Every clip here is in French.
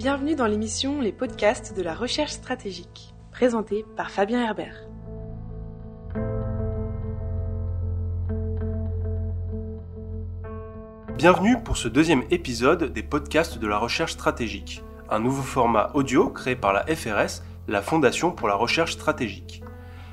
Bienvenue dans l'émission Les podcasts de la recherche stratégique, présentée par Fabien Herbert. Bienvenue pour ce deuxième épisode des podcasts de la recherche stratégique, un nouveau format audio créé par la FRS, la Fondation pour la recherche stratégique.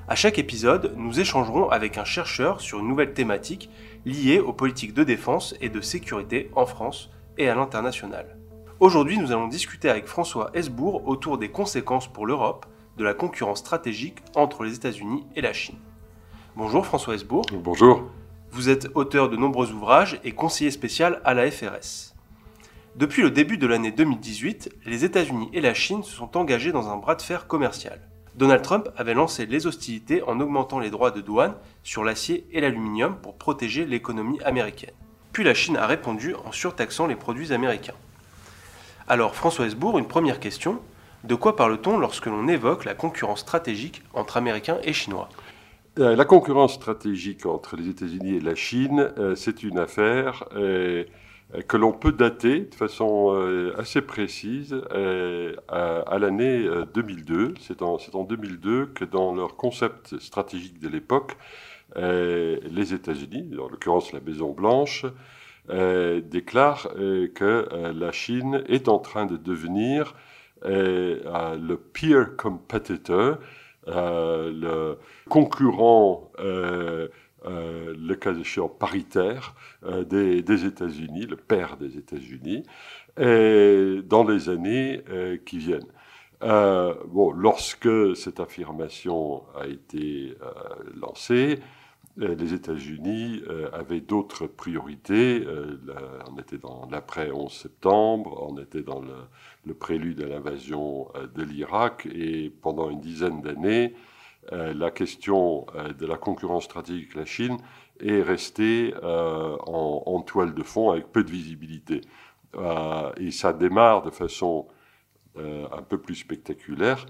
À chaque épisode, nous échangerons avec un chercheur sur une nouvelle thématique liée aux politiques de défense et de sécurité en France et à l'international. Aujourd'hui, nous allons discuter avec François Hesbourg autour des conséquences pour l'Europe de la concurrence stratégique entre les États-Unis et la Chine. Bonjour François Hesbourg. Bonjour. Vous êtes auteur de nombreux ouvrages et conseiller spécial à la FRS. Depuis le début de l'année 2018, les États-Unis et la Chine se sont engagés dans un bras de fer commercial. Donald Trump avait lancé les hostilités en augmentant les droits de douane sur l'acier et l'aluminium pour protéger l'économie américaine. Puis la Chine a répondu en surtaxant les produits américains. Alors François Hesbourg, une première question. De quoi parle-t-on lorsque l'on évoque la concurrence stratégique entre Américains et Chinois? Euh, La concurrence stratégique entre les États-Unis et la Chine, euh, c'est une affaire euh, que l'on peut dater de façon assez précise à, l'année 2002. C'est en, en, 2002 que dans leur concept stratégique de l'époque, les États-Unis, en l'occurrence la Maison Blanche, déclarent que la Chine est en train de devenir le peer competitor, le concurrent euh, le cas échéant paritaire euh, des, États-Unis, le père des États-Unis, dans les années euh, qui viennent. bon, lorsque cette affirmation a été lancée, les États-Unis avaient d'autres priorités. on était dans l'après 11 septembre, on était dans le, prélude à l'invasion de l'Irak, et pendant une dizaine d'années, euh, la question euh, de la concurrence stratégique avec la Chine est restée euh, en, toile de fond avec peu de visibilité. et ça démarre de façon un peu plus spectaculaire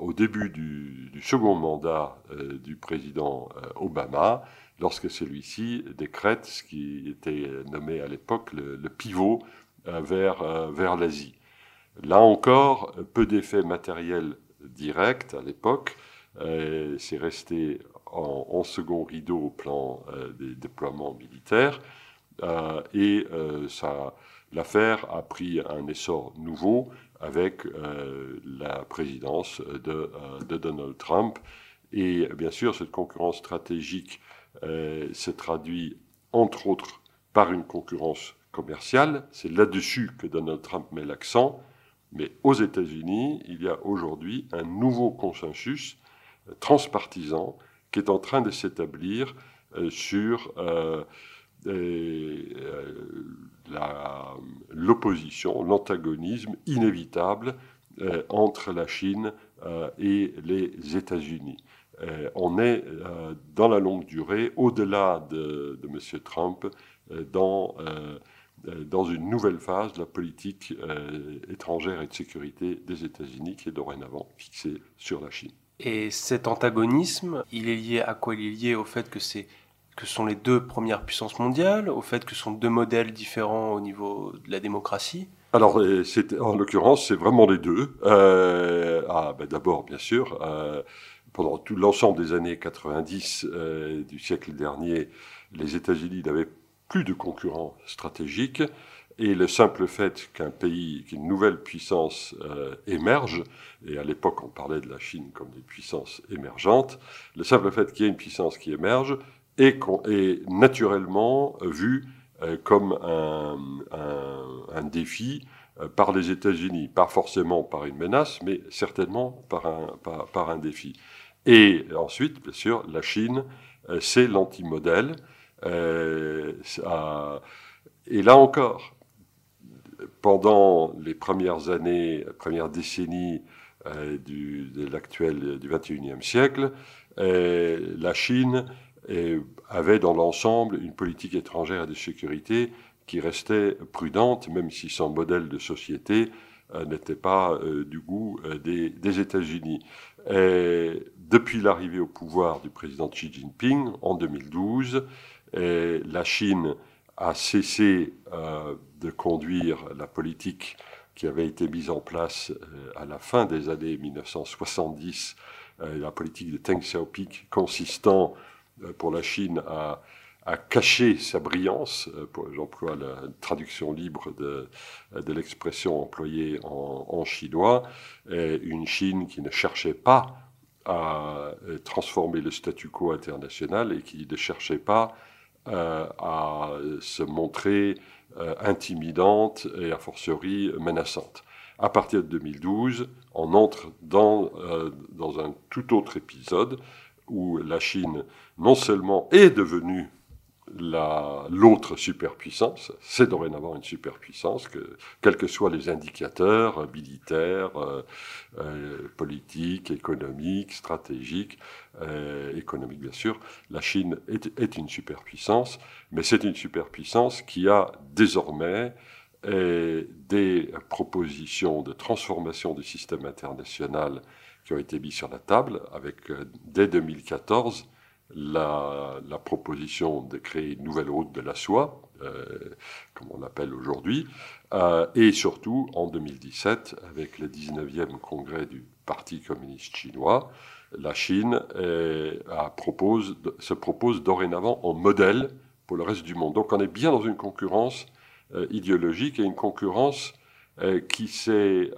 au début du, second mandat du président Obama, lorsque celui-ci décrète ce qui était nommé à l'époque le, pivot vers, vers l'Asie. Là encore, peu d'effets matériels direct à l'époque. Euh, c'est resté en, second rideau au plan euh, des déploiements militaires. Euh, et ça, l'affaire a pris un essor nouveau avec la présidence de, de, Donald Trump. Et bien sûr, cette concurrence stratégique se traduit entre autres par une concurrence commerciale. C'est là-dessus que Donald Trump met l'accent. Mais aux États-Unis, il y a aujourd'hui un nouveau consensus euh, transpartisan qui est en train de s'établir euh, sur euh, l'opposition, l'antagonisme inévitable entre la Chine et les États-Unis. on est dans la longue durée, au-delà de, de M. Trump, dans euh, dans une nouvelle phase de la politique euh, étrangère et de sécurité des États-Unis qui est dorénavant fixée sur la Chine. Et cet antagonisme, il est lié à quoi? Il est lié au fait que c'est que sont les deux premières puissances mondiales, au fait que ce sont deux modèles différents au niveau de la démocratie alors, euh, en l'occurrence, c'est vraiment les deux. ah, ben D'abord, bien sûr, pendant tout l'ensemble des années 90 du siècle dernier, les États-Unis n'avaient plus de concurrents stratégiques. Et le simple fait qu'un pays, qu'une nouvelle puissance euh, émerge, et à l'époque on parlait de la Chine comme des puissances émergentes, le simple fait qu'il y ait une puissance qui émerge est, naturellement vu euh, comme un, défi euh, par les États-Unis, pas forcément par une menace, mais certainement par un, défi. Et ensuite, bien sûr, la Chine, c'est l'antimodèle. Euh, et là encore, pendant les premières années, premières décennies euh, du, de l'actuel du 21e siècle, euh, la Chine avait dans l'ensemble une politique étrangère et de sécurité qui restait prudente, même si son modèle de société n'était pas du goût des, des États-Unis. Depuis l'arrivée au pouvoir du président Xi Jinping en 2012, la Chine a cessé euh, de conduire la politique qui avait été mise en place à la fin des années 1970, la politique de Deng Xiaoping consistant pour la Chine à a caché sa brillance, euh, j'emploie la traduction libre de, l'expression employée en, chinois, une Chine qui ne cherchait pas à euh, transformer le statu quo international et qui ne cherchait pas euh, à se montrer intimidante et a fortiori menaçante. À partir de 2012, on entre dans un tout autre épisode où la Chine non seulement est devenue l'autre superpuissance, c'est dorénavant une superpuissance, que, quels que soient les indicateurs euh, militaires, euh, euh, politiques, économiques, stratégiques, économiques bien sûr, la Chine est une superpuissance, mais c'est une superpuissance qui a désormais des propositions de transformation du système international qui ont été mises sur la table, avec dès 2014 la, proposition de créer une nouvelle route de la soie, euh, comme on l'appelle aujourd'hui, euh, et surtout en 2017, avec le 19e congrès du Parti communiste chinois, la Chine propose, se propose dorénavant en modèle pour le reste du monde. Donc on est bien dans une concurrence euh, idéologique et une concurrence qui s'est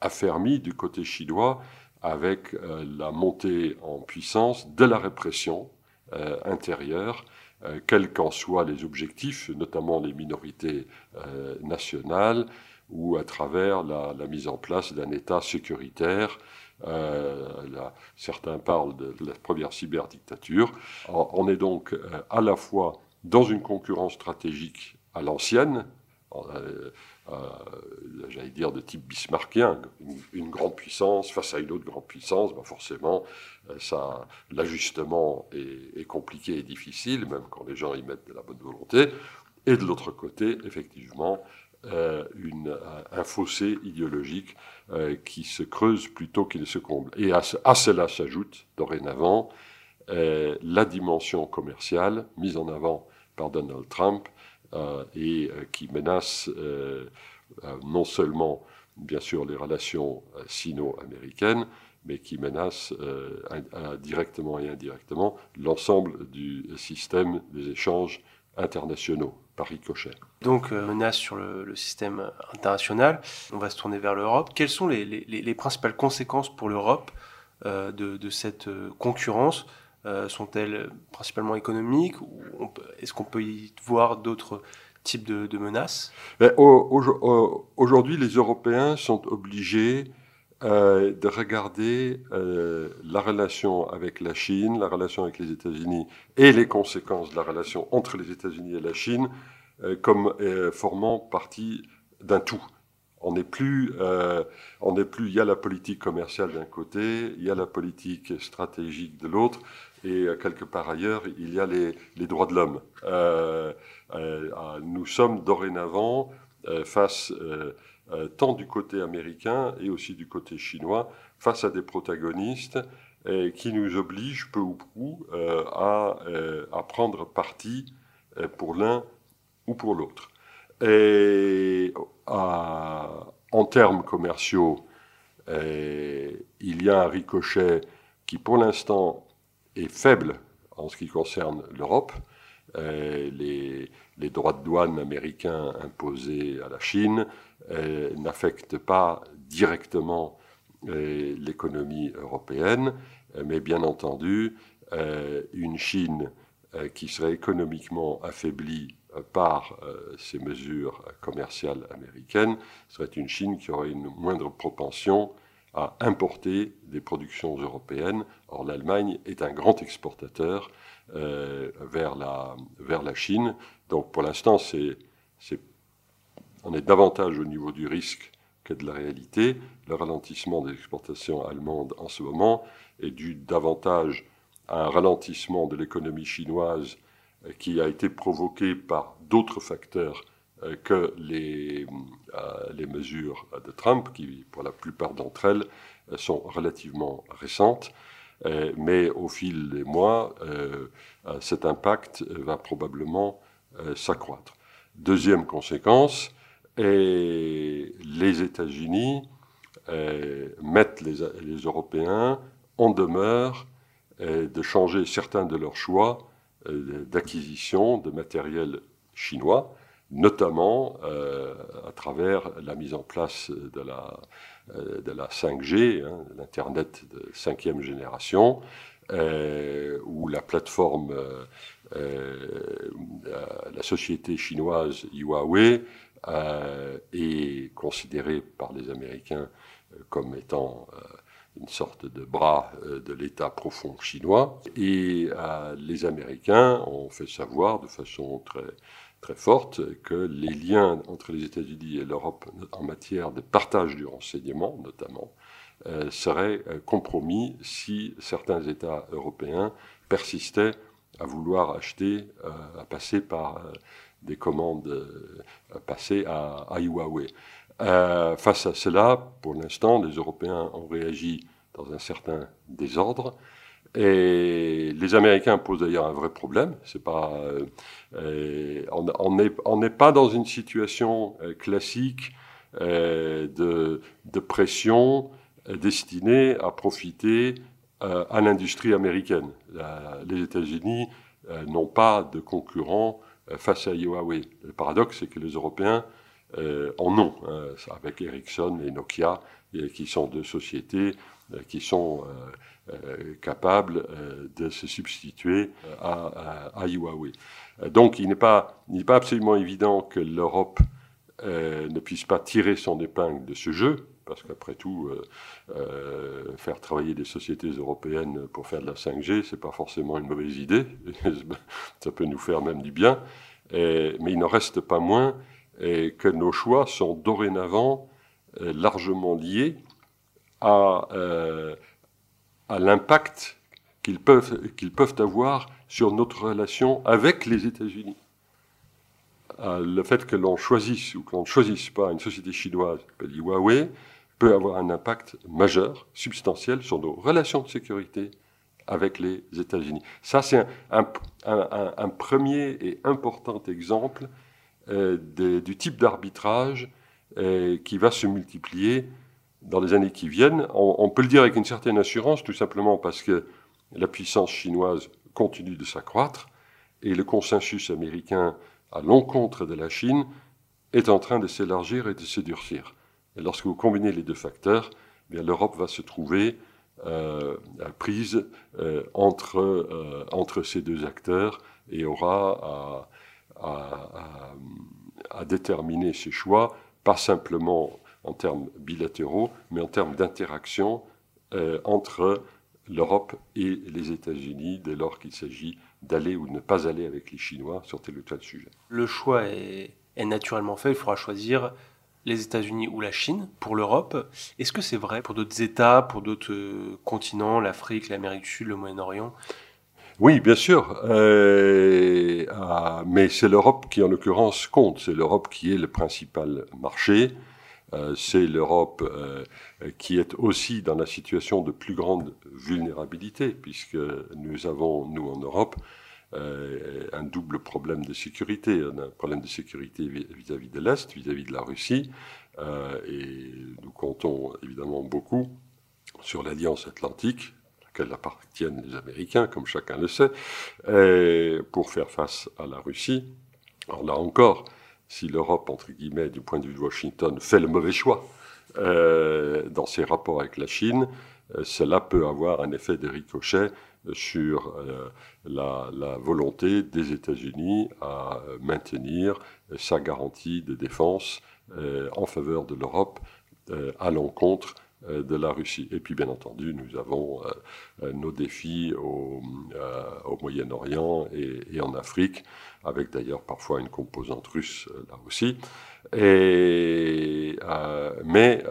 affermie du côté chinois avec euh, la montée en puissance de la répression euh, intérieure, euh, quels qu'en soient les objectifs, notamment les minorités nationales, ou à travers la, mise en place d'un État sécuritaire. certains parlent de, la première cyberdictature. On est donc à la fois dans une concurrence stratégique à l'ancienne, j'allais dire, de type bismarckien. Une, grande puissance face à une autre grande puissance, ben forcément, euh, l'ajustement est, compliqué et difficile, même quand les gens y mettent de la bonne volonté. Et de l'autre côté, effectivement, euh, une, un fossé idéologique qui se creuse plutôt qu'il ne se comble. Et à, cela s'ajoute, dorénavant, la dimension commerciale mise en avant par Donald Trump euh, et euh, qui menace euh, non seulement, bien sûr, les relations sino-américaines, mais qui menace directement et indirectement l'ensemble du système des échanges internationaux par ricochet. Donc, menace sur le, système international. On va se tourner vers l'Europe. Quelles sont les, les, principales conséquences pour l'Europe de, cette concurrence? euh, sont-elles principalement économiques est-ce qu'on peut y voir d'autres types de, menaces? Ben, Aujourd'hui, les Européens sont obligés euh, de regarder euh, la relation avec la Chine, la relation avec les États-Unis et les conséquences de la relation entre les États-Unis et la Chine comme formant partie d'un tout. On n'est plus, on n'est plus. Il y a la politique commerciale d'un côté, il y a la politique stratégique de l'autre, et euh, quelque part ailleurs, il y a les, droits de l'homme. Euh, euh, nous sommes dorénavant face, tant du côté américain et aussi du côté chinois, face à des protagonistes qui nous obligent peu ou prou à, à, prendre parti pour l'un ou pour l'autre. Et en termes commerciaux, il y a un ricochet qui, pour l'instant, est faible en ce qui concerne l'Europe. Euh, les, droits de douane américains imposés à la Chine euh, n'affectent pas directement euh, l'économie européenne, mais bien entendu, une Chine qui serait économiquement affaiblie par ces mesures commerciales américaines serait une Chine qui aurait une moindre propension à importer des productions européennes. Or, l'Allemagne est un grand exportateur euh, vers, la, vers la Chine. Donc, pour l'instant, c'est, on est davantage au niveau du risque que de la réalité. Le ralentissement des exportations allemandes en ce moment est dû davantage à un ralentissement de l'économie chinoise euh, qui a été provoqué par d'autres facteurs que les, euh, les mesures de Trump, qui pour la plupart d'entre elles euh, sont relativement récentes. Mais au fil des mois, cet impact va probablement s'accroître. Deuxième conséquence, et les États-Unis mettent les, les, Européens en demeure de changer certains de leurs choix d'acquisition de matériel chinois, notamment à travers la mise en place de la, de la 5G, hein, l'Internet de cinquième génération, euh, où la plateforme, euh, euh, la société chinoise Huawei est considérée par les Américains comme étant une sorte de bras de l'État profond chinois. Et les Américains ont fait savoir de façon très, très forte que les liens entre les États-Unis et l'Europe en matière de partage du renseignement, notamment, euh, serait euh, compromis si certains États européens persistaient à vouloir acheter, euh, à passer par des commandes à, à Huawei. face à cela, pour l'instant, les Européens ont réagi dans un certain désordre. Et les Américains posent d'ailleurs un vrai problème. C'est pas, on n'est pas dans une situation classique de, pression destiné à profiter euh, à l'industrie américaine. les États-Unis euh, n'ont pas de concurrents euh, face à Huawei. Le paradoxe, c'est que les Européens en ont, hein, avec Ericsson et Nokia, qui sont deux sociétés qui sont capables de se substituer à, à Huawei. Donc il n'est pas, pas, absolument évident que l'Europe ne puisse pas tirer son épingle de ce jeu parce qu'après tout, euh, euh, faire travailler des sociétés européennes pour faire de la 5G, c'est pas forcément une mauvaise idée. Ça peut nous faire même du bien. mais il n'en reste pas moins que nos choix sont dorénavant euh, largement liés à, à l'impact qu'ils peuvent, qu'ils peuvent avoir sur notre relation avec les États-Unis. le fait que l'on choisisse ou que l'on ne choisisse pas une société chinoise, appelle Huawei, peut avoir un impact majeur, substantiel, sur nos relations de sécurité avec les États-Unis. Ça, c'est un, premier et important exemple euh, du type d'arbitrage euh, qui va se multiplier dans les années qui viennent. On, peut le dire avec une certaine assurance, tout simplement parce que la puissance chinoise continue de s'accroître et le consensus américain à l'encontre de la Chine est en train de s'élargir et de se durcir. Et lorsque vous combinez les deux facteurs, eh l'Europe va se trouver euh, prise euh, entre, euh, entre ces deux acteurs et aura à, à, déterminer ses choix, pas simplement en termes bilatéraux, mais en termes d'interaction entre l'Europe et les États-Unis dès lors qu'il s'agit d'aller ou de ne pas aller avec les Chinois sur tel ou tel sujet. Le choix est, est naturellement fait, il faudra choisir les États-Unis ou la Chine pour l'Europe. Est-ce que c'est vrai pour d'autres États, pour d'autres euh, continents, l'Afrique, l'Amérique du Sud, le Moyen-Orient? Oui, bien sûr, euh, ah, mais c'est l'Europe qui, en l'occurrence, compte. C'est l'Europe qui est le principal marché. Euh, c'est l'Europe qui est aussi dans la situation de plus grande vulnérabilité, puisque nous avons, nous en Europe, euh, un double problème de sécurité. Un problème de sécurité vis-à-vis de l'Est, vis-à-vis de la Russie, euh, et nous comptons évidemment beaucoup sur l'Alliance Atlantique, à laquelle appartiennent les Américains, comme chacun le sait, pour faire face à la Russie. Alors là encore, si l'Europe, entre guillemets, du point de vue de Washington, fait le mauvais choix euh, dans ses rapports avec la Chine, cela peut avoir un effet de ricochet sur euh, la, volonté des États-Unis à maintenir sa garantie de défense euh, en faveur de l'Europe euh, à l'encontre de la Russie. Et puis, bien entendu, nous avons nos défis au, Moyen-Orient et, en Afrique, avec d'ailleurs parfois une composante russe là aussi. Et, mais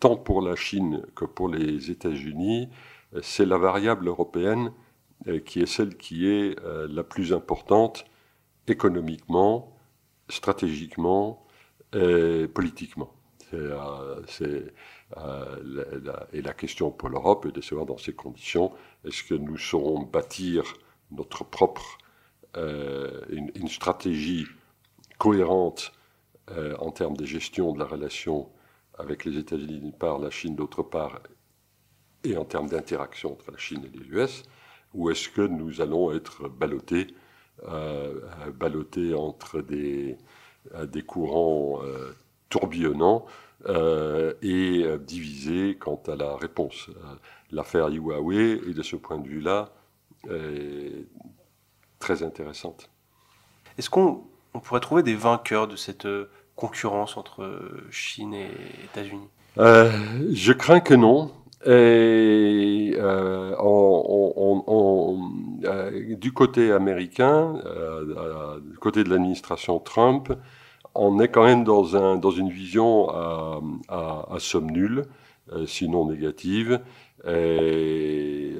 tant pour la Chine que pour les États-Unis, c'est la variable européenne euh, qui est celle qui est euh, la plus importante économiquement, stratégiquement et politiquement. Euh, et la question pour l'Europe est de savoir dans ces conditions, est-ce que nous saurons bâtir notre propre une, stratégie cohérente en termes de gestion de la relation avec les États-Unis d'une part, la Chine d'autre part, et en termes d'interaction entre la Chine et les US, ou est-ce que nous allons être ballottés, ballottés entre des courants tourbillonnants euh, et euh, divisé quant à la réponse. Euh, l'affaire Huawei est de ce point de vue-là très intéressante. Est-ce qu'on pourrait trouver des vainqueurs de cette concurrence entre Chine et États-Unis? Je crains que non. Et du côté américain, du côté de l'administration Trump, on est quand même dans, un, dans une vision à, somme nulle, euh, sinon négative. Et,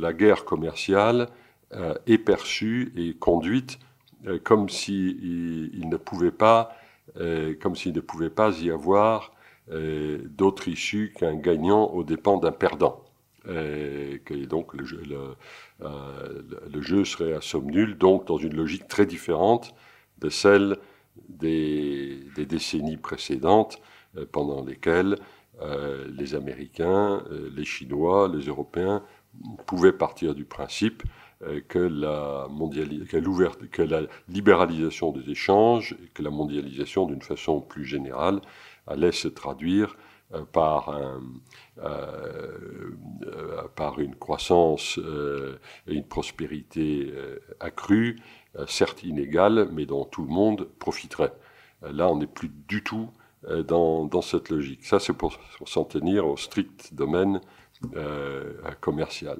la guerre commerciale euh, est perçue et conduite euh, comme s'il il ne pouvait pas, comme ne pouvait pas y avoir d'autre issue qu'un gagnant aux dépens d'un perdant. Donc le jeu serait à somme nulle, donc dans une logique très différente de celle des, décennies précédentes euh, pendant lesquelles euh, les Américains, euh, les Chinois, les Européens pouvaient partir du principe que la, que, que la libéralisation des échanges que la mondialisation, d'une façon plus générale, allait se traduire par, un, par une croissance et une prospérité accrue certes inégale, mais dont tout le monde profiterait. Euh, là, on n'est plus du tout euh, dans, cette logique. Ça, c'est pour, s'en tenir au strict domaine commercial.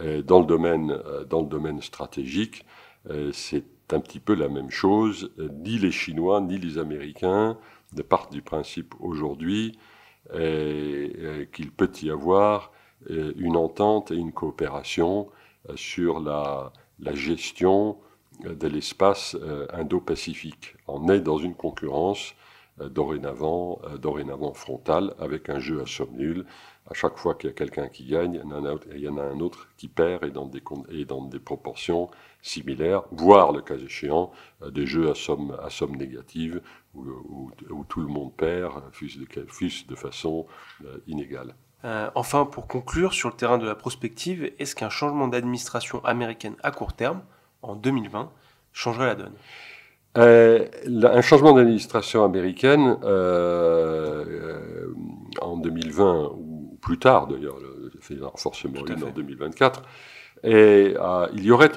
dans, le domaine, dans le domaine stratégique, c'est un petit peu la même chose. Ni les Chinois, ni les Américains ne partent du principe aujourd'hui qu'il peut y avoir une entente et une coopération sur la gestion de l'espace euh, indo-pacifique. On est dans une concurrence euh, dorénavant, euh, dorénavant frontale avec un jeu à somme nulle. À chaque fois qu'il y a quelqu'un qui gagne, il y en a un autre qui perd et dans des, et dans des proportions similaires, voire le cas échéant, des jeux à somme, à somme négative où, tout le monde perd, fût de, de façon inégale. enfin, pour conclure, sur le terrain de la prospective, est-ce qu'un changement d'administration américaine à court terme en 2020 changerait la donne. Euh, un changement d'administration américaine euh, euh, en 2020 ou plus tard d'ailleurs, forcément une en 2024, et il y aurait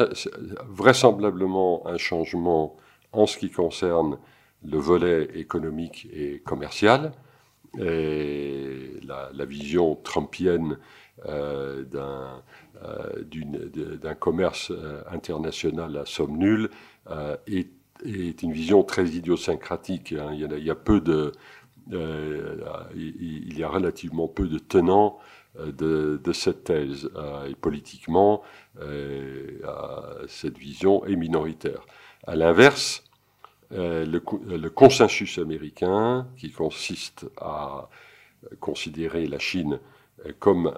vraisemblablement un changement en ce qui concerne le volet économique et commercial, et la, vision trumpienne d'un euh, d'un commerce euh, international à somme nulle euh, est, est, une vision très idiosyncratique. Hein. Il, y a, peu de, il y a relativement peu de tenants de, de, cette thèse. et politiquement, cette vision est minoritaire. À l'inverse, le, le, consensus américain, qui consiste à considérer la Chine comme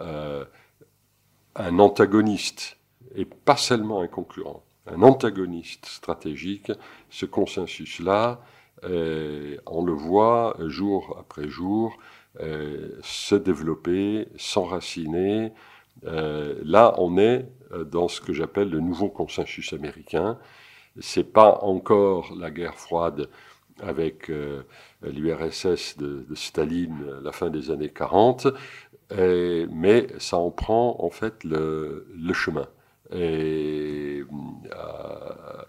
un antagoniste et pas seulement un concurrent, un antagoniste stratégique, ce consensus-là, euh, on le voit jour après jour euh, se développer, s'enraciner. Euh, là, on est dans ce que j'appelle le nouveau consensus américain. C'est pas encore la guerre froide avec l'URSS de, de, Staline à la fin des années 40, mais ça en prend en fait le, chemin. Et, euh,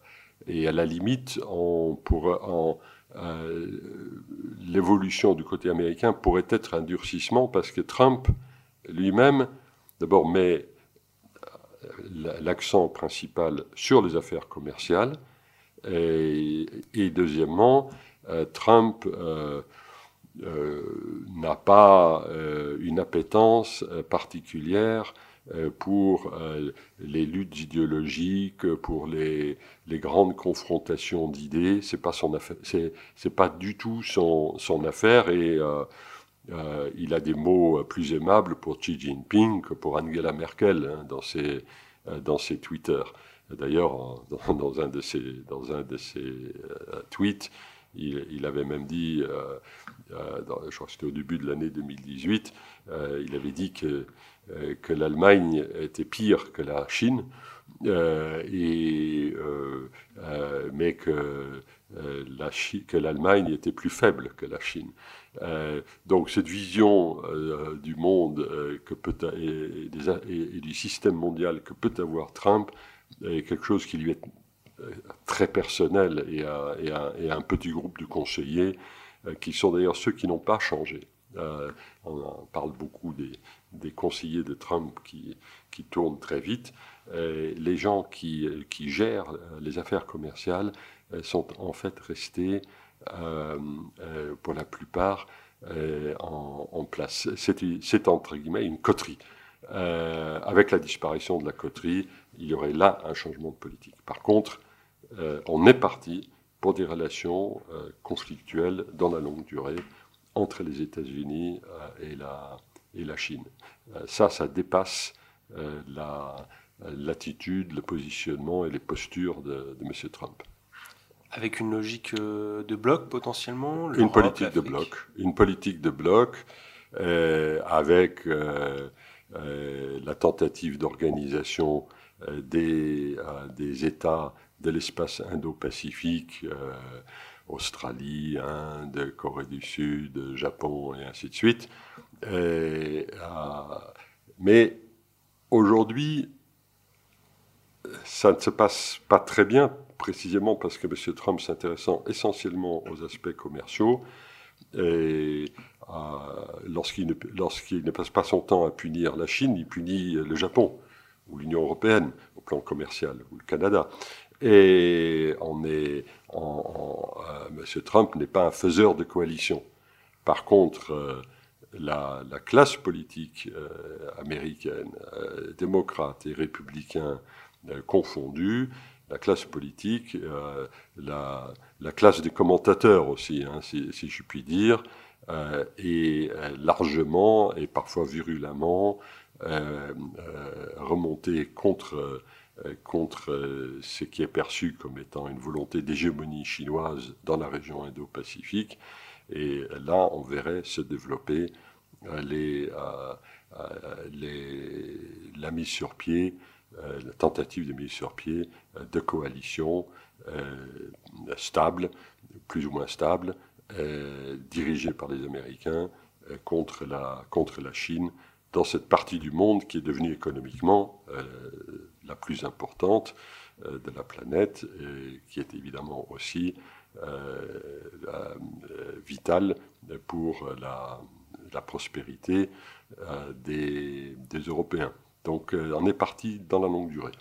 et, à la limite, on euh, l'évolution du côté américain pourrait être un durcissement parce que Trump lui-même, d'abord, met euh, l'accent principal sur les affaires commerciales. Et, deuxièmement, Trump n'a pas euh, une appétence euh, particulière pour les luttes idéologiques, pour les, grandes confrontations d'idées. C'est pas c'est, pas du tout son, son affaire et il a des mots plus aimables pour Xi Jinping que pour Angela Merkel hein, dans ses dans ses Twitter. D'ailleurs, dans, un de ses, dans un de ses tweets, il, avait même dit, je crois que c'était au début de l'année 2018, il avait dit que, l'Allemagne était pire que la Chine, mais que euh, l'Allemagne était plus faible que la Chine. Euh, donc cette vision euh, du monde et, du système mondial que peut avoir Trump est quelque chose qui lui est très personnel et un petit groupe de conseillers qui sont d'ailleurs ceux qui n'ont pas changé. on parle beaucoup des, conseillers de Trump qui, tournent très vite. les gens qui, gèrent les affaires commerciales sont en fait restés, euh, euh, pour la plupart, euh, en, place. C'est entre guillemets une coterie. avec la disparition de la coterie, il y aurait là un changement de politique. Par contre, on est parti pour des relations conflictuelles dans la longue durée entre les États-Unis et, la, et la Chine. ça, ça dépasse l'attitude, le positionnement et les postures de, de M. Trump. Avec une logique euh, de bloc potentiellement Une politique de bloc. Une politique de bloc euh, avec euh, la tentative d'organisation des, des États de l'espace Indo-Pacifique, Australie, Inde, Corée du Sud, Japon et ainsi de suite. mais aujourd'hui, ça ne se passe pas très bien précisément parce que M. Trump s'intéressant essentiellement aux aspects commerciaux, et euh, lorsqu'il ne, ne, passe pas son temps à punir la Chine, il punit le Japon ou l'Union européenne au plan commercial ou le Canada. Et on est, en, euh, M. Trump n'est pas un faiseur de coalition. Par contre, euh, la, classe politique américaine, démocrate et républicain confondus, la classe politique, euh, la, classe des commentateurs aussi, hein, si, je puis dire, euh, est euh, largement et parfois virulemment remontée contre, contre ce qui est perçu comme étant une volonté d'hégémonie chinoise dans la région Indo-Pacifique. Et là, on verrait se développer les, la mise sur pied euh, la tentative de mise sur pied euh, de coalitions euh, stables, plus ou moins stables, dirigées par les Américains contre la, contre la Chine dans cette partie du monde qui est devenue économiquement la plus importante de la planète, et qui est évidemment aussi vitale pour la, prospérité des, des Européens. Donc euh, on est parti dans la longue durée.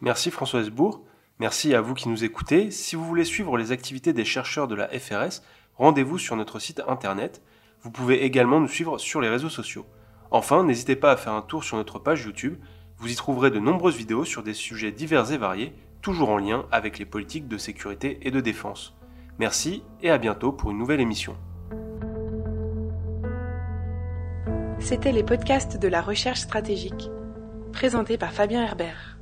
Merci François Esbourg. Merci à vous qui nous écoutez. Si vous voulez suivre les activités des chercheurs de la FRS, rendez-vous sur notre site internet. Vous pouvez également nous suivre sur les réseaux sociaux. Enfin, n'hésitez pas à faire un tour sur notre page YouTube. Vous y trouverez de nombreuses vidéos sur des sujets divers et variés, toujours en lien avec les politiques de sécurité et de défense. Merci et à bientôt pour une nouvelle émission. C'était les podcasts de la recherche stratégique, présentés par Fabien Herbert.